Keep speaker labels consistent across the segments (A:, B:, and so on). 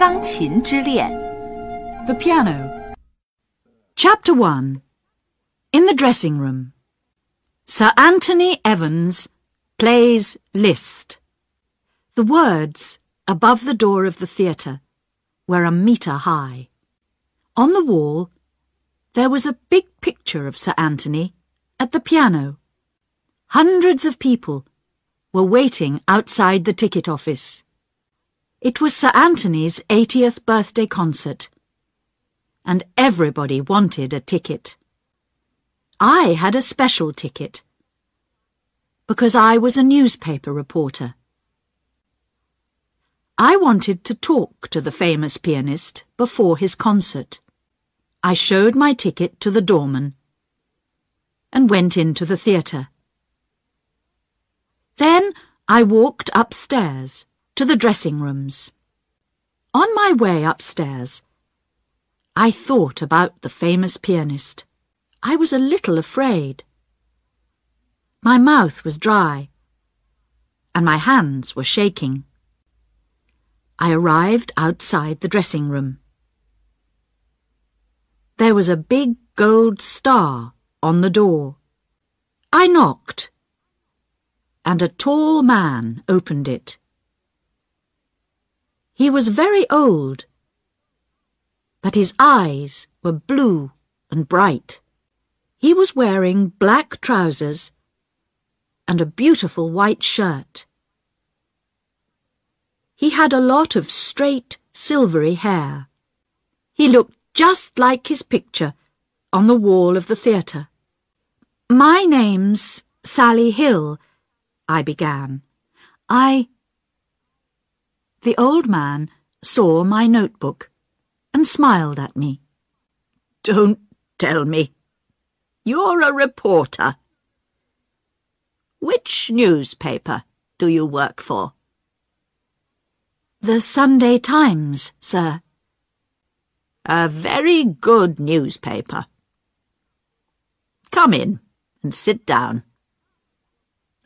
A: 钢琴之恋》
B: The piano. Chapter 1 In the dressing room. Sir Anthony Evans plays Liszt. The words above the door of the theatre were a metre high. On the wall, there was a big picture of Sir Anthony at the piano. Hundreds of people were waiting outside the ticket office. It was Sir Anthony's 80th birthday concert, and everybody wanted a ticket. I had a special ticket because I was a newspaper reporter. I wanted to talk to the famous pianist before his concert. I showed my ticket to the doorman and went into the theatre. Then I walked upstairs to the dressing rooms. On my way upstairs, I thought about the famous pianist. I was a little afraid. My mouth was dry, and my hands were shaking. I arrived outside the dressing room. There was a big gold star on the door. I knocked, and a tall man opened it. He was very old, but his eyes were blue and bright. He was wearing black trousers and a beautiful white shirt. He had a lot of straight, silvery hair. He looked just like his picture on the wall of the theatre. My name's Sally Hill, I began. I... The old man saw my notebook and smiled at me.
C: Don't tell me. You're a reporter. Which newspaper do you work for?
B: The Sunday Times, sir.
C: A very good newspaper. Come in and sit down.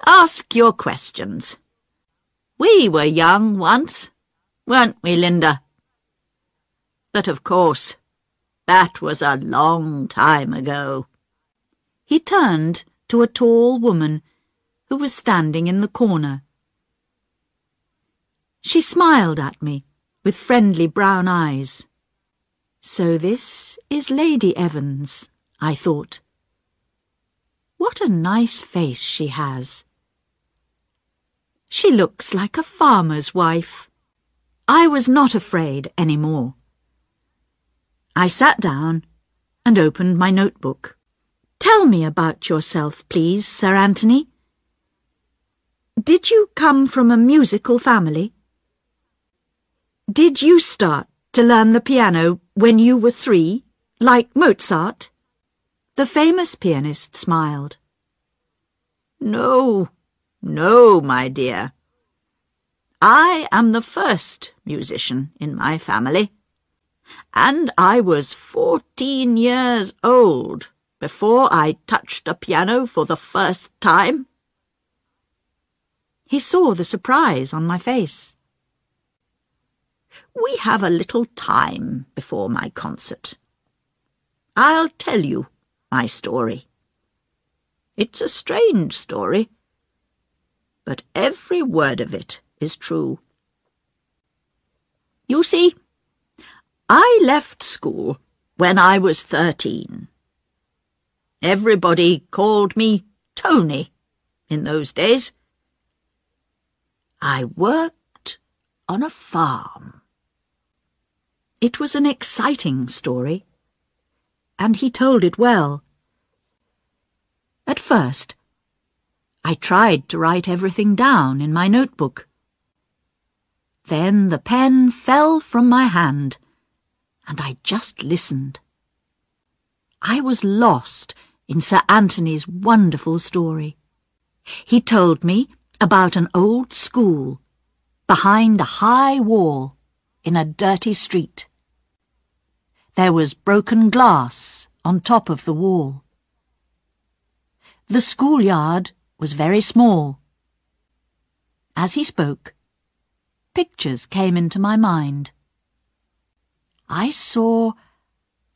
C: Ask your questions. We were young once, weren't we, Linda? But of course, that was a long time ago.
B: He turned to a tall woman who was standing in the corner. She smiled at me with friendly brown eyes. So this is Lady Evans, I thought. What a nice face she has. She looks like a farmer's wife. I was not afraid any more. I sat down and opened my notebook. Tell me about yourself, please, Sir Anthony. Did you come from a musical family? Did you start to learn the piano when you were three, like Mozart? The famous pianist smiled.
C: No, no, my dear. I am the first musician in my family, and I was fourteen years old before I touched a piano for the first time.
B: He saw the surprise on my face.
C: We have a little time before my concert. I'll tell you my story. It's a strange story, but every word of it is true. You see, I left school when I was thirteen. Everybody called me Tony in those days. I worked on a farm.
B: It was an exciting story, and he told it well. At first, I tried to write everything down in my notebook. Then the pen fell from my hand, and I just listened. I was lost in Sir Anthony's wonderful story. He told me about an old school behind a high wall in a dirty street. There was broken glass on top of the wall. The schoolyard was very small. As he spoke, pictures came into my mind. I saw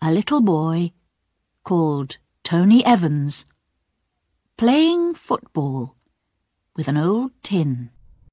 B: a little boy called Tony Evans playing football with an old tin.